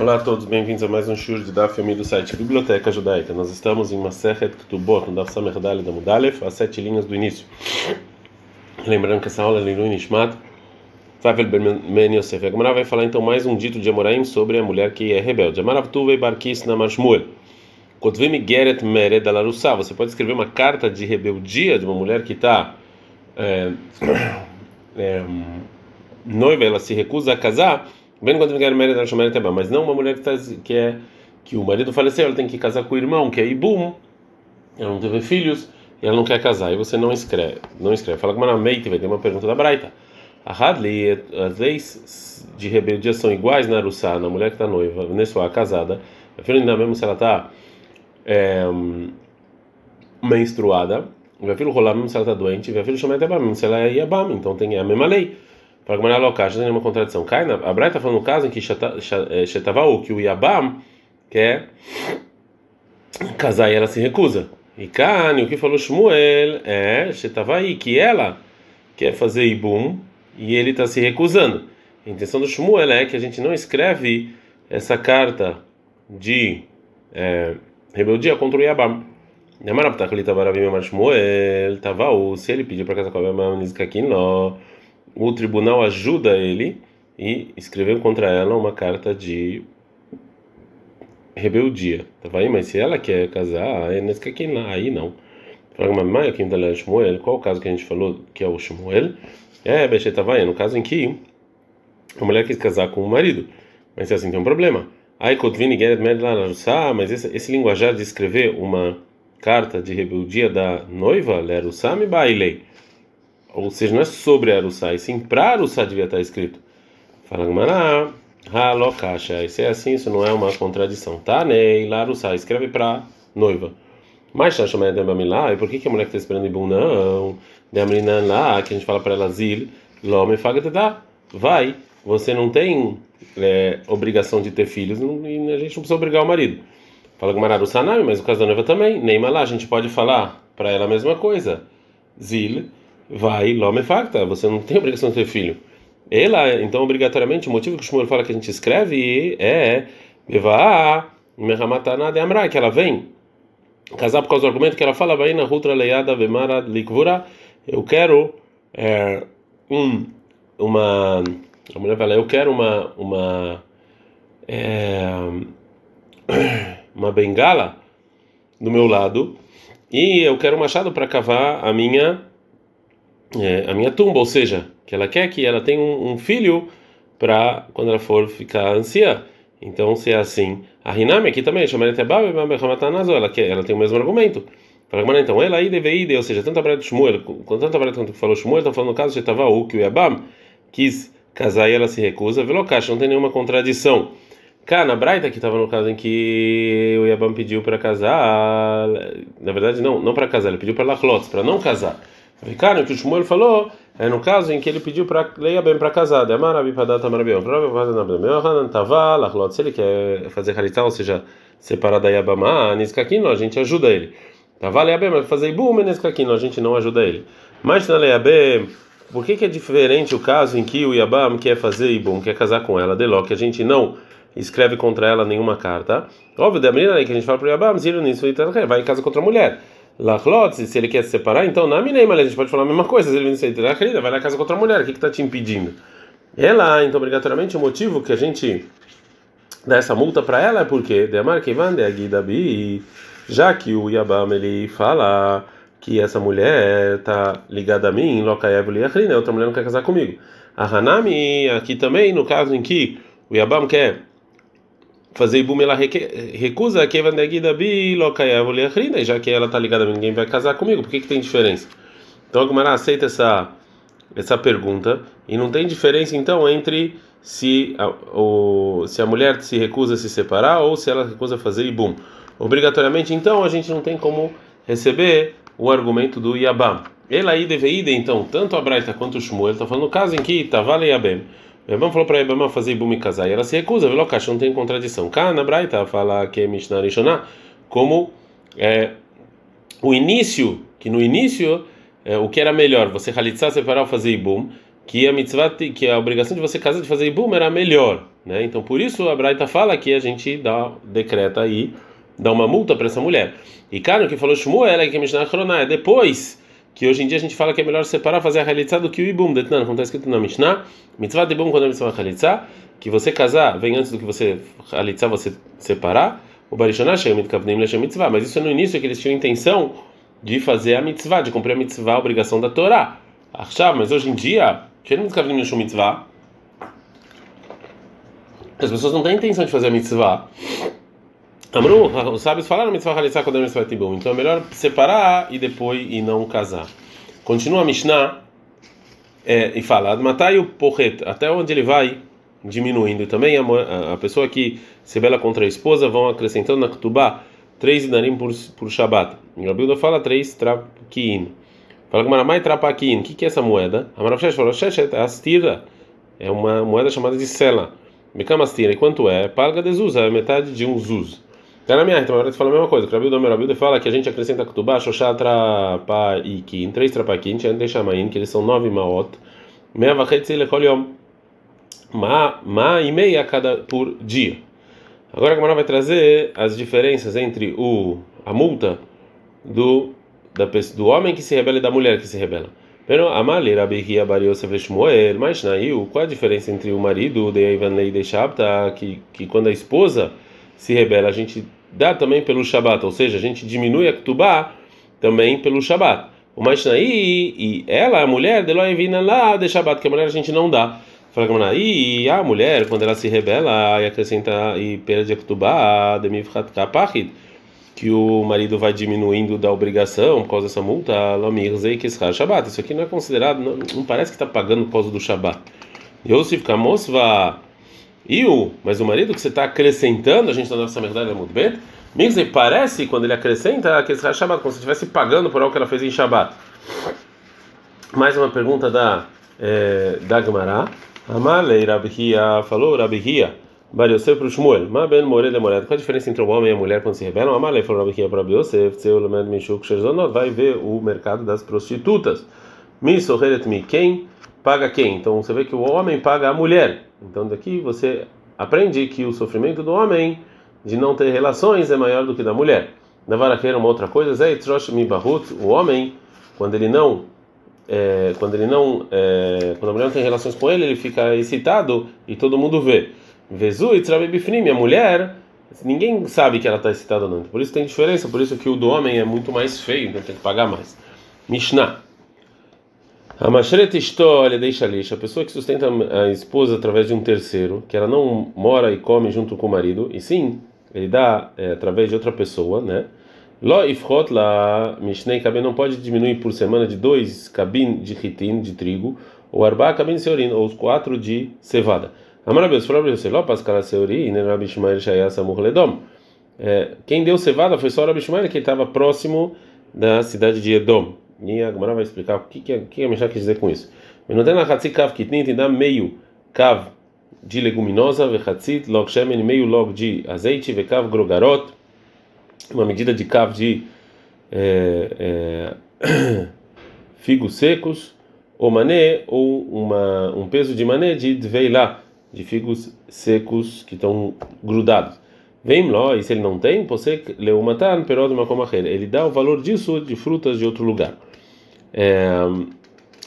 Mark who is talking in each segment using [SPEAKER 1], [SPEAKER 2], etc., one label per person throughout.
[SPEAKER 1] Olá a todos, bem-vindos a mais um shur de Daf Yomi do site Biblioteca Judaica. Nós estamos em Masechet Ketubot, no Daf Samerdali da Mudalef, as sete linhas do início. Lembrando que essa aula é Lilu Nishmat, Favel Ben Yosef. A vai falar então mais um dito de Amoraim sobre a mulher que é rebelde. Amarav Tuvei Barkis na Marshmuel. Kotvim Geret Mered Alarussá. Você pode escrever uma carta de rebeldia de uma mulher que está é, é, noiva, ela se recusa a casar Vendo quando quer Meret Hashomer Teba, mas não uma mulher que, tá, que é que o marido faleceu, ela tem que casar com o irmão, que é Ibum, ela não teve filhos, e ela não quer casar, e você não escreve, não escreve. Fala com uma meite, vai ter uma pergunta da Braita. A Hadley, as leis de rebeldia são iguais na Arussá, na mulher que está noiva, Nessuá, casada, filho ainda mesmo se ela está é, menstruada, vai filho rolar mesmo se ela está doente, vai filho chamar mesmo se ela é Yabam, então tem a mesma lei. Para Gamara local, já tem uma contradição. Cai na, a Braita está falando no caso em que Shetavau, que o Yabam quer casar e ela se recusa. E Kani, o que falou Shmuel é Shetavai, que ela quer fazer Ibum e ele está se recusando. A intenção do Shmuel é que a gente não escreve essa carta de é, rebeldia contra o Yabam. Se ele pediu para casar com a Yabam, não o tribunal ajuda ele e escreveu contra ela uma carta de rebeldia. Tá aí, mas se ela quer casar, é aí não. Qual o caso que a gente falou que é o Shmuel? É, Bechetavai, no caso em que a mulher quis casar com o marido. Mas assim tem um problema. Aí, Kotvini Geret mas esse, esse linguajar de escrever uma carta de rebeldia da noiva, Lerusami Bailei ou seja, não é sobre Arussá, e sim para Arussá devia estar escrito. Fala Gamara, Halokasha, isso é assim, isso não é uma contradição. Tá, Nei, lá Arussá, escreve para noiva. Mas está chamando de Bamilá, e por que, que a mulher que está esperando Ibum não? De Amrinan lá, que a gente fala para ela, Zil, Lome Fagatedá, vai, você não tem é, obrigação de ter filhos, e a gente não precisa obrigar o marido. Fala Gamara Arussanami, mas o caso da noiva também, nem lá, a gente pode falar para ela a mesma coisa. Zil, vai lome facta, você não tem obrigação de ter filho. Ela, então, obrigatoriamente, o motivo que o Shmuel fala que a gente escreve é Mehamatana de Amra, que ela vem casar por causa do argumento que ela fala, vai na Rutra Leiada Vemara Likvura, eu quero é, um, uma. A mulher fala, eu quero uma. uma é, uma bengala do meu lado e eu quero um machado para cavar a minha é, a minha tumba, ou seja, que ela quer que ela tenha um, um filho para quando ela for ficar anciã. Então, se é assim, a Hinami aqui também, ela quer, ela tem o mesmo argumento. Fala, então, ela aí deve ou seja, tanto a de Shmuel, tanto a quanto falou Shmuel, está falando no caso de o que o Yabam quis casar e ela se recusa, Velocash, não tem nenhuma contradição. Cá, na Braita, que estava no caso em que o Yabam pediu para casar, na verdade, não, não para casar, ele pediu para Lachlots, para não casar. Vicano, que o Shmuel falou, é no caso em que ele pediu para Leia bem para Marabião. Se ele quer fazer halitá, ou seja, separar da Yabama, Niskakino, a gente ajuda ele. Tava Leia bem, mas fazer Ibum, Niskakino, a gente não ajuda ele. Mas na Leia bem, por que, que é diferente o caso em que o Yabam quer fazer Ibum, quer casar com ela, Deló, que a gente não escreve contra ela nenhuma carta? Óbvio, da menina que a gente fala para o Yabam, vai em casa contra a mulher. Lachlot, se ele quer se separar, então na Mineima a gente pode falar a mesma coisa. Se ele vem vai na casa com outra mulher, o que está te impedindo? Ela, então, obrigatoriamente, o motivo que a gente dá essa multa para ela é porque, já que o Yabam ele fala que essa mulher está ligada a mim, outra mulher não quer casar comigo. A Hanami, aqui também, no caso em que o Yabam quer fazer ibum ela recusa que já que ela está ligada a ninguém vai casar comigo. Por que, que tem diferença? Então a Gumara aceita essa essa pergunta e não tem diferença então entre se a, o, se a mulher se recusa a se separar ou se ela recusa fazer ibum. Obrigatoriamente então a gente não tem como receber o argumento do Yabam. Ela aí deve ir então tanto a Braita quanto o Shmuel estão falando caso em que Tavale Yabem Rebam falou para Rebam fazer Ibum e casar, e ela se recusa, viu? Caixa não tem contradição. Cá na Braita fala que é Mishnah Rishoná, como é, o início, que no início, é, o que era melhor, você halitzar, separar ou fazer Ibum, que a mitzvah, que a obrigação de você casar de fazer ibum era melhor, né? Então por isso a Braita fala que a gente dá decreta aí, dá uma multa para essa mulher. E cara, o que falou Shmuel é que Mishnah Chroná é depois que hoje em dia a gente fala que é melhor separar fazer a realitzá do que o ibum, detnan, como está escrito na Mishnah, mitzvah de ibum quando é mitzvah realitzá, que você casar vem antes do que você realitzar, você separar, o barishonah shemit kavnim leshem mitzvah, mas isso é no início que eles tinham intenção de fazer a mitzvah, de cumprir a mitzvah, a obrigação da Torá. Achar, mas hoje em dia, mitzvah, as pessoas não têm intenção de fazer a mitzvah. Amru, os sábios falaram. Então é melhor separar e depois e não casar. Continua a Mishnah é, e fala, matai o porret, até onde ele vai diminuindo. Também a, a, pessoa que se bela contra a esposa vão acrescentando na ketubá três inarim por, por Shabbat. Rabilda fala três trapaquim. Fala que Maramai trapaquim. O que, é essa moeda? A Maravshesh falou, Sheshet, é astira. É uma moeda chamada de sela. Becama astira. E quanto é? Palga de zuz, é metade de um zuz. Na minha, então agora fala a mesma coisa. Rabilda, Rabilda fala que a gente acrescenta ketubá, shoshá trapaquim, três trapaquim, deixa chamain, que eles são nove maot. Meia vachetzi lechol yom. Ma, e meia cada por dia. Agora a Gamara vai trazer as diferenças entre o a multa do da do homem que se rebela e da mulher que se rebela. Pero Amali Rabi Bar Yosef mas Nail, qual a diferença entre o marido de Ivan Lei de Shabta, que que quando a esposa se rebela, a gente dá também pelo Shabat, ou seja, a gente diminui a Ketubá também pelo Shabat. O Mashnai e ela, a mulher, de Loevina lá de Shabat, que a mulher a gente não dá. Fala que e a mulher, quando ela se rebela e acrescenta e perde a ketubá, que o marido vai diminuindo da obrigação por causa dessa multa, lomirzei que Shabbat. Isso aqui não é considerado, não, não parece que está pagando por causa do Shabbat. Yosef Kamosva. E o, mas o marido que você está acrescentando, a gente está nessa verdade é muito bem. Mirzei parece, quando ele acrescenta, que Shabbat, como se estivesse pagando por algo que ela fez em Shabbat. Mais uma pergunta da, é, da Gemara. Amalei Rabihia falou Rabihia Bar Yosef para o Shmuel Ma ben more de morada Qual a diferença entre o homem e a mulher quando se rebelam? Amalei falou Rabihia para Rabi Yosef Tseu lemed mishuk sherzonot Vai ver o mercado das prostitutas Mi soheret mi Quem paga quem? Então você vê que o homem paga a mulher Então daqui você aprende que o sofrimento do homem de não ter relações é maior do que da mulher Na varaqueira uma outra coisa bahut O homem quando ele não é, quando ele não, é, quando a mulher não tem relações com ele, ele fica excitado e todo mundo vê. Vezu e Bifnim, a mulher, ninguém sabe que ela está excitada ou não. Por isso tem diferença, por isso que o do homem é muito mais feio, então tem que pagar mais. Mishnah. A Mashret história deixa lixa, a pessoa que sustenta a esposa através de um terceiro, que ela não mora e come junto com o marido, e sim, ele dá é, através de outra pessoa, né? Lo ifchot la mishnei kabin não pode diminuir por semana de dois cabin de ritin de trigo ou arba cabin seorin ou os quatro de cevada. Amarabeus para você, lo pascal seori e Rabi Shmuel samur ledom. Quem deu cevada foi só Rabi Shmuel que estava próximo da cidade de Edom. E a Gemara vai explicar o que que, que a Mishnah quer dizer com isso. Menotena hatzi kav kitnin tem dá meio kav de leguminosa, vechatzit log shemen meio log de azeite, vekav grogarot uma medida de cavo de é, é, figos secos, ou mané, ou uma, um peso de mané de dveilá, de figos secos que estão grudados. Vem lá, e se ele não tem, você leumatan perod makomacher. Ele dá o valor disso de frutas de outro lugar. É,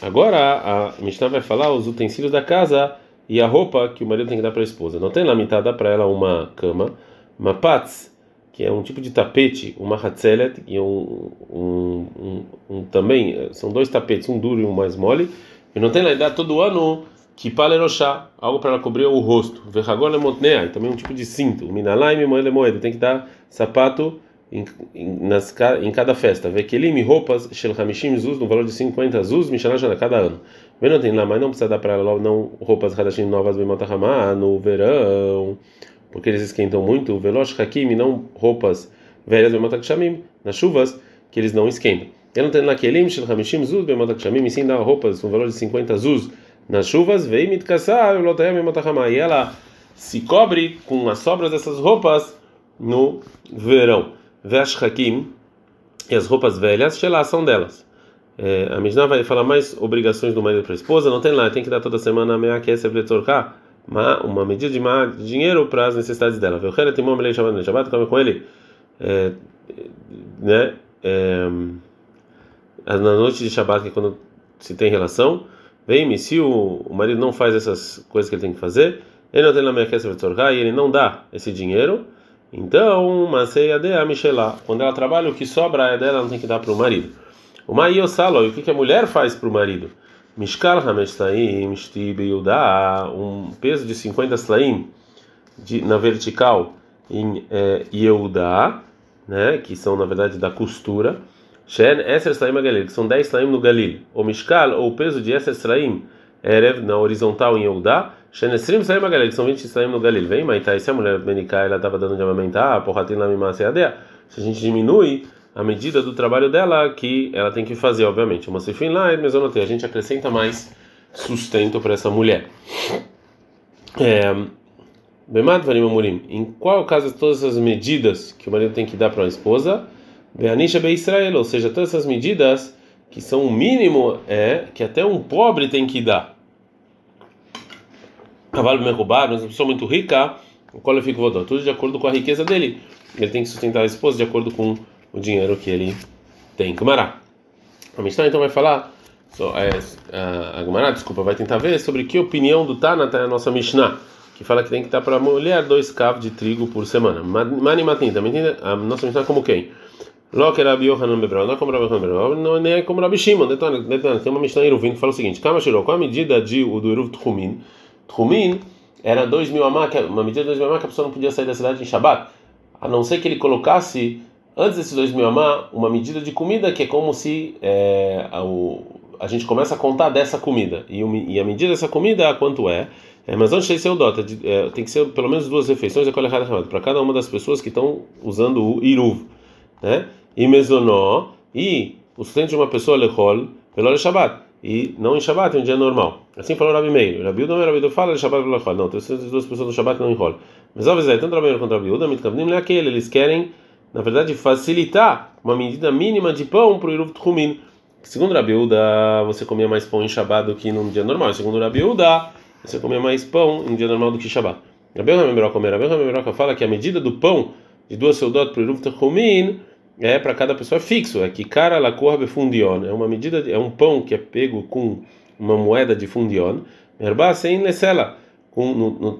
[SPEAKER 1] agora a Mishnah vai falar os utensílios da casa e a roupa que o marido tem que dar para a esposa. Não tem lá metade dá para ela uma cama, uma pats que é um tipo de tapete, uma hatzelet e um, um, um, um, também eh, são dois tapetes, um duro e um mais mole. E não tem lá dá todo ano que palerochá, algo para ela cobrir o rosto. Verragol montnea, também um tipo de cinto. Minalaim moeda moeda, tem que dar sapato em, nas, em cada festa. Vekelim roupas shel zuz no valor de 50 zuz mishana cada ano. Vem não tem lá, mas não precisa dar para ela não roupas hadashim novas bem no verão porque eles esquentam muito, o veloz hakim, não roupas velhas bematakshamim, nas chuvas, que eles não esquentam. Ele não tem naquelim shel hamishim zuz bematakshamim, e sim dá roupas com valor de 50 zuz nas chuvas, vem mitkassar lotayam bematachama, e ela se cobre com as sobras dessas roupas no verão. Vesh hakim, e as roupas velhas, shelah são delas. É, a Mishnah vai falar mais obrigações do marido para a esposa, não tem lá, tem que dar toda semana meia que é uma, uma medida de, de dinheiro para as necessidades dela. Velchera tem uma mulher chamada Shabbat, come com ele, é, né? É, na noite de Shabbat, que é quando se tem relação, vem se o, o marido não faz essas coisas que ele tem que fazer, ele não tem na minha e ele não dá esse dinheiro, então, Maseia de Amishelá, quando ela trabalha, o que sobra é dela, não tem que dar para o marido. O Maíosalo, e o que, a mulher faz para o marido? Mishkal Hamestaim, Shtib Yudá, um peso de 50 slaim de, na vertical em é, né, que são na verdade da costura. Shen Eser Slaim Galil, que são 10 Slaim no Galil. O Mishkal, ou o peso de Eser Slaim, Erev, na horizontal em Yehudá. Shen Esrim Slaim Galil, são 20 Slaim no Galil. Vem, mas tá, se a mulher Benicá, ela estava dando de amamentar, porratim na mimaseadea, se a gente diminui a medida do trabalho dela, que ela tem que fazer, obviamente. Uma sifin lá, mas eu notei, a gente acrescenta mais sustento para essa mulher. É, Bemad Varim em qual caso todas essas medidas que o marido tem que dar para a esposa? Beanisha Be Israel, ou seja, todas essas medidas que são o mínimo é que até um pobre tem que dar. Cavalo Merubá, mas uma pessoa muito rica, o qual fica tudo de acordo com a riqueza dele. Ele tem que sustentar a esposa de acordo com o dinheiro que ele tem. Gumará. A Mishnah então vai falar, so, é, a Gumará, desculpa, vai tentar ver sobre que opinião do Tana tá a nossa Mishnah, que fala que tem que dar para mulher dois cavos de trigo por semana. Mani Matin, também tem a nossa Mishnah como quem? Lo que Rabi Yohanan Bebrau, não é como Rabi Yohanan Bebrau, não é como Rabi Shimon, tem uma Mishnah Iruvin que fala o seguinte, Kama Shirou, qual a medida de, do Iruv Tchumin? Tchumin era dois mil amá, uma medida de dois mil amá que a pessoa não podia sair da cidade em Shabat, a não ser que ele colocasse, antes desses dois mil amá, uma medida de comida que é como se é, a, o, a gente começa a contar dessa comida, e, e a medida dessa comida, quanto é? É, mas antes de ser o dota, é, tem que ser pelo menos duas refeições para cada uma das pessoas que estão usando o iruv, né? e mesonó, e o sustento de uma pessoa lechol, pelo Shabbat, e não em Shabbat, em um dia normal. Assim falou Rabi Meir. Rabi Uda, Rabi Uda fala Shabbat pelo lechol. Não, tem duas pessoas no Shabbat não enrolam. Mas às vezes, tanto Rabi Meir quanto Rabi Uda, mitkavnim aquele, eles querem, na verdade, facilitar uma medida mínima de pão para o Iruv Tchumin. Segundo Rabi Uda, você comia mais pão em Shabbat do que num dia normal. Segundo Rabi Uda, você comia mais pão em dia normal do que Shabbat. Rabi Uda fala que a medida do pão de duas soldados para o Iruv Tchumin é para cada pessoa fixo, é que cara la corbe fundion, é uma medida, é um pão que é pego com uma moeda de fundion, erba sem lesela, com no,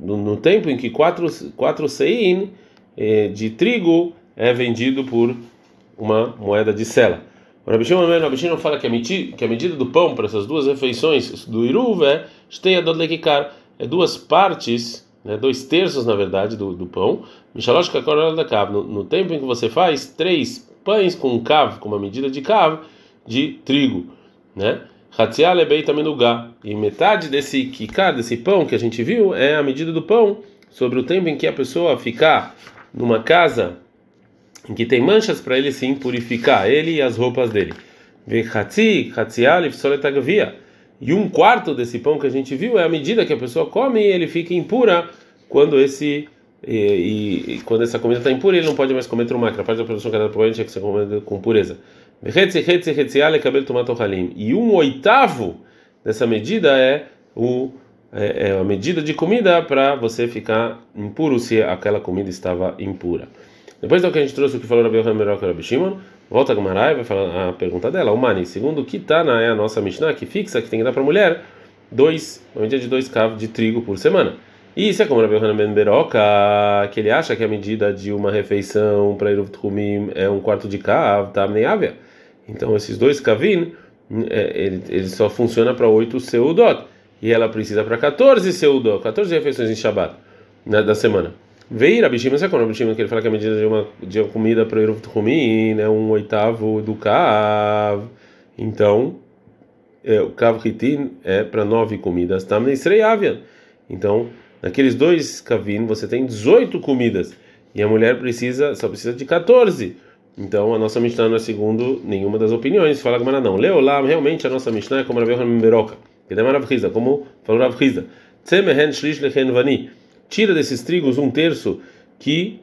[SPEAKER 1] no, no, tempo em que quatro quatro sein eh, de trigo é vendido por uma moeda de sela. O Rabi fala que a, medida, que a medida do pão para essas duas refeições do Iruv é é duas partes né, dois terços na verdade do, do pão, Mishalosh da cav, no, tempo em que você faz três pães com um com uma medida de cav de trigo, né? Hatzial bem também. E metade desse kikar, desse pão que a gente viu, é a medida do pão sobre o tempo em que a pessoa ficar numa casa em que tem manchas para ele sim purificar, ele e as roupas dele. Hatzi, Hatzial e Psoletagavia e um quarto desse pão que a gente viu é a medida que a pessoa come e ele fica impura quando esse e, e, e quando essa comida está impura ele não pode mais comer trumacra. A parte da produção que é provavelmente tinha que ser comida com pureza. E um oitavo dessa medida é o é, é a medida de comida para você ficar impuro se aquela comida estava impura. Depois do que a gente trouxe o que falou Rabi Yohanan Meroca Rabi Shimon, volta a Gumarai vai falar a pergunta dela. O Mani, segundo o Kitana é a nossa Mishnah que fixa que tem que dar para a mulher dois, uma medida de dois cavos de trigo por semana. E isso é como Rabi Yohanan Ben Beroca, que ele acha que a medida de uma refeição para Eruv Tchumim é um quarto de cav, tá ávia. Então esses dois kavin, é, ele, ele só funciona para oito seudot. E ela precisa para 14 seudot, 14 refeições em Shabbat né, da semana. Veio Rabi Shimon, sabe quando Rabi Shimon que ele fala que a medida de uma, de uma comida para o Tchumin é um oitavo do Kav. Então, é, o Kav Ritin é para nove comidas. Tamne Avian. Então, naqueles dois Kavin você tem 18 comidas. E a mulher precisa, só precisa de 14. Então, a nossa Mishnah não é segundo nenhuma das opiniões. Fala Gamara não. Leolam, realmente a nossa Mishnah é como Rabi Yohanan Beroca. Que é Rav como falou Rav Riza. Tzemehen shlish lechen vani tira desses trigos um terço que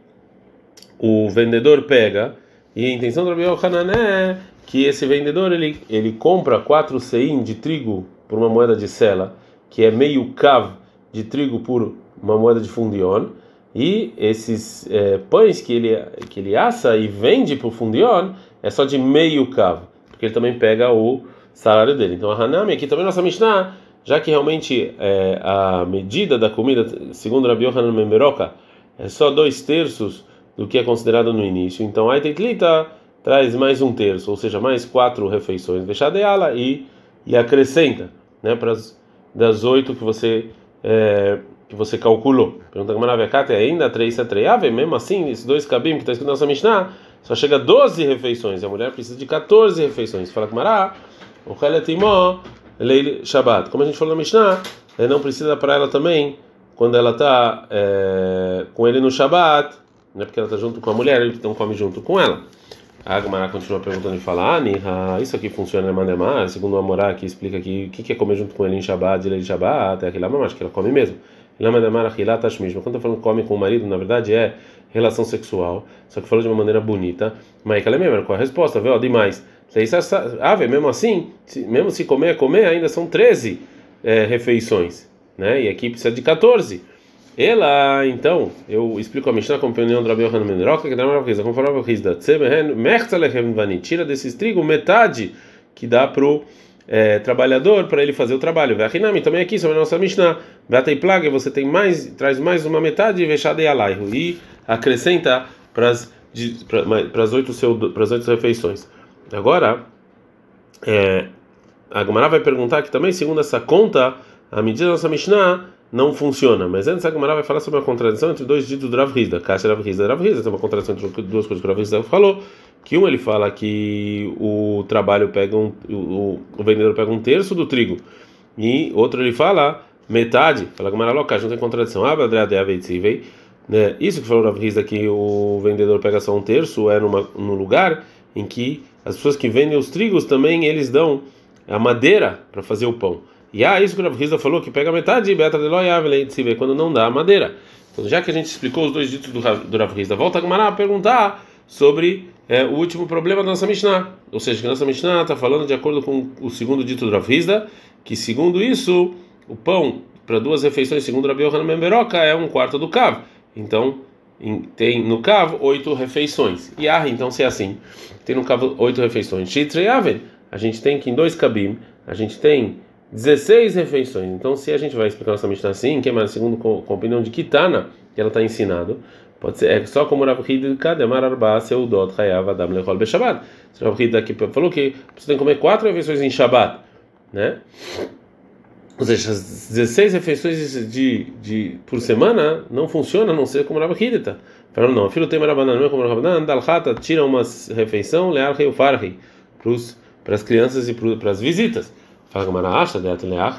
[SPEAKER 1] o vendedor pega, e a intenção do Rabi Yohanan é que esse vendedor ele, ele compra quatro seim de trigo por uma moeda de sela, que é meio cav de trigo por uma moeda de fundion, e esses é, pães que ele que ele assa e vende o fundion é só de meio cav, porque ele também pega o salário dele. Então a Hanami aqui também nossa Mishnah, já que realmente é, a medida da comida, segundo Rabi Yohanan Memberoka, é só dois terços do que é considerado no início. Então a Itetlita traz mais um terço, ou seja, mais quatro refeições, deixar de ala e e acrescenta, né, para das oito que você é, que você calculou. Pergunta como Maravekate ainda três ave mesmo assim, esses dois cabim que está escrito na nossa Mishnah, só chega a 12 refeições, a mulher precisa de 14 refeições. Fala com Mará, o Khaletimó, Leil Shabbat. Como a gente falou na Mishnah, é, não precisa para ela também quando ela está é, com ele no Shabbat, né, porque ela está junto com a mulher, ele então come junto com ela. A Agmará continua perguntando e fala: Ah, isso aqui funciona em Manemar, segundo o Amorá, que explica aqui o que é comer junto com ele em Shabbat, ele em Shabbat, é aquilo lá, mas que ela come mesmo. Tashmish. Quando está falando come com o marido, na verdade é relação sexual, só que falou de uma maneira bonita. Mas ela é mesmo, qual a resposta? Vê, ó, demais. Ave, mesmo assim, mesmo se comer é comer, ainda são 13 é, refeições, né? E aqui precisa de 14. Ela, então, eu explico a Mishnah com a opinião do Rabi Yohanan que dá uma coisa, conforme a Rizda, tira desses trigo metade que dá pro é, trabalhador para ele fazer o trabalho. Vachinami também aqui sobre a nossa Mishnah, Vatei plaga, você tem mais, traz mais uma metade vexada e alaiho e acrescenta para as oito refeições. Agora, é, a Gomara vai perguntar que também, segundo essa conta, a medida da nossa Mishnah não funciona. Mas antes a Gemara vai falar sobre a contradição entre dois ditos do Rav Rizda. Caixa Rav Rizda Rav Rizda. Tem uma contradição entre duas coisas que o Rav Rizda falou. Que um ele fala que o trabalho pega um, o, o vendedor pega um terço do trigo. E outro ele fala metade. Fala Gemara local, não tem contradição. Ah, né? Isso que falou o Rav Rizda que o vendedor pega só um terço é numa, num lugar em que as pessoas que vendem os trigos também eles dão a madeira para fazer o pão. E ah, isso que o Rav falou, que pega metade, beta de loyavele, se vê quando não dá a madeira. Então, já que a gente explicou os dois ditos do, do Rav volta a Gamara a perguntar sobre é, o último problema da nossa Mishnah. Ou seja, que a nossa Mishnah está falando de acordo com o segundo dito do Rav que segundo isso, o pão para duas refeições, segundo Rabi Yohanan é um quarto do cav. Então, tem no cav oito refeições. E ah, então se é assim, tem no cav oito refeições. A gente tem que em dois cabim, a gente tem 16 refeições. Então, se a gente vai explicar nossa Mishnah assim, que é mais segundo com, a opinião de Kitana, que ela está ensinado, pode ser é só como Rav Hid Kademar Arba Seudot Adam Lechol. Rav Hid aqui falou que você tem que comer quatro refeições em Shabbat, né? Ou seja, as 16 refeições de, de, por semana não funciona a não ser como Rav Hideta. Falaram, não, filho tem Marabanan, não é como Rabanan, Dalhata tira uma refeição, Leal Rei Farhi, para as crianças e para as visitas. Fala Gamaracha,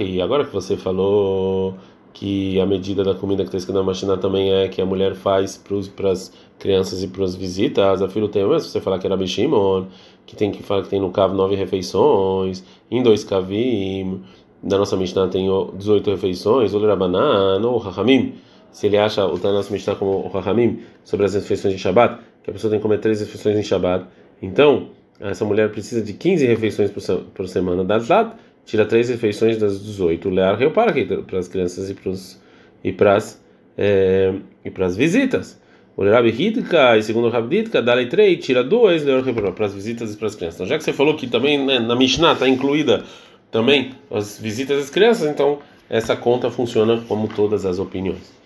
[SPEAKER 1] e agora que você falou que a medida da comida que está escrita na Machina também é que a mulher faz para as crianças e para as visitas, a filho tem mesmo, se você falar que era Bishimon, que tem que falar que tem no cavo nove refeições, em dois cavim, da nossa Mishnah tem 18 refeições, ou Rabanan, ou Rahamim, se ele acha o da nossa Mishnah como o Rahamim, sobre as refeições de Shabbat, que a pessoa tem que comer três refeições em Shabbat, então essa mulher precisa de 15 refeições por, semana, das latas, tira três refeições das 18, lear para para as crianças e para os e para as é, e para as visitas. O Rabi Hidka, e segundo o Rabi Hidka, dá três, tira lear para as visitas e para as crianças. Então, já que você falou que também né, na Mishnah está incluída também as visitas das crianças, então essa conta funciona como todas as opiniões.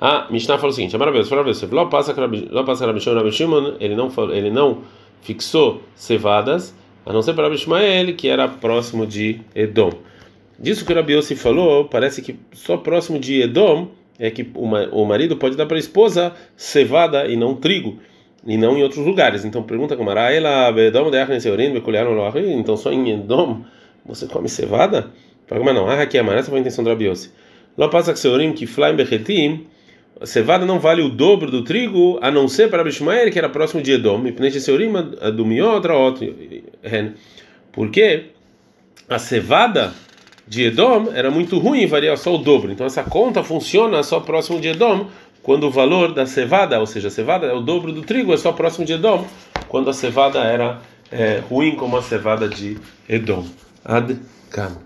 [SPEAKER 1] A Mishnah falou o seguinte: maravilhoso, maravilhoso. Lá passa lá passa Rabi Shimon, ele não ele não fixou cevadas a não ser para Ishmael, que era próximo de Edom. Disso que o Rabi Yossi falou, parece que só próximo de Edom é que o marido pode dar para a esposa cevada e não trigo, e não em outros lugares. Então pergunta como era ela, Edom então só em Edom você come cevada? Fala, não, ah, aqui é essa foi a intenção do Rabi Yossi. Lá passa que Seorim que flaim bechetim cevada não vale o dobro do trigo, a não ser para Bishmael, que era próximo de Edom, e Pnei Seurima do Miotra Porque a cevada de Edom era muito ruim valia só o dobro. Então essa conta funciona só próximo de Edom, quando o valor da cevada, ou seja, a cevada é o dobro do trigo, é só próximo de Edom, quando a cevada era é, ruim como a cevada de Edom. עד כאן.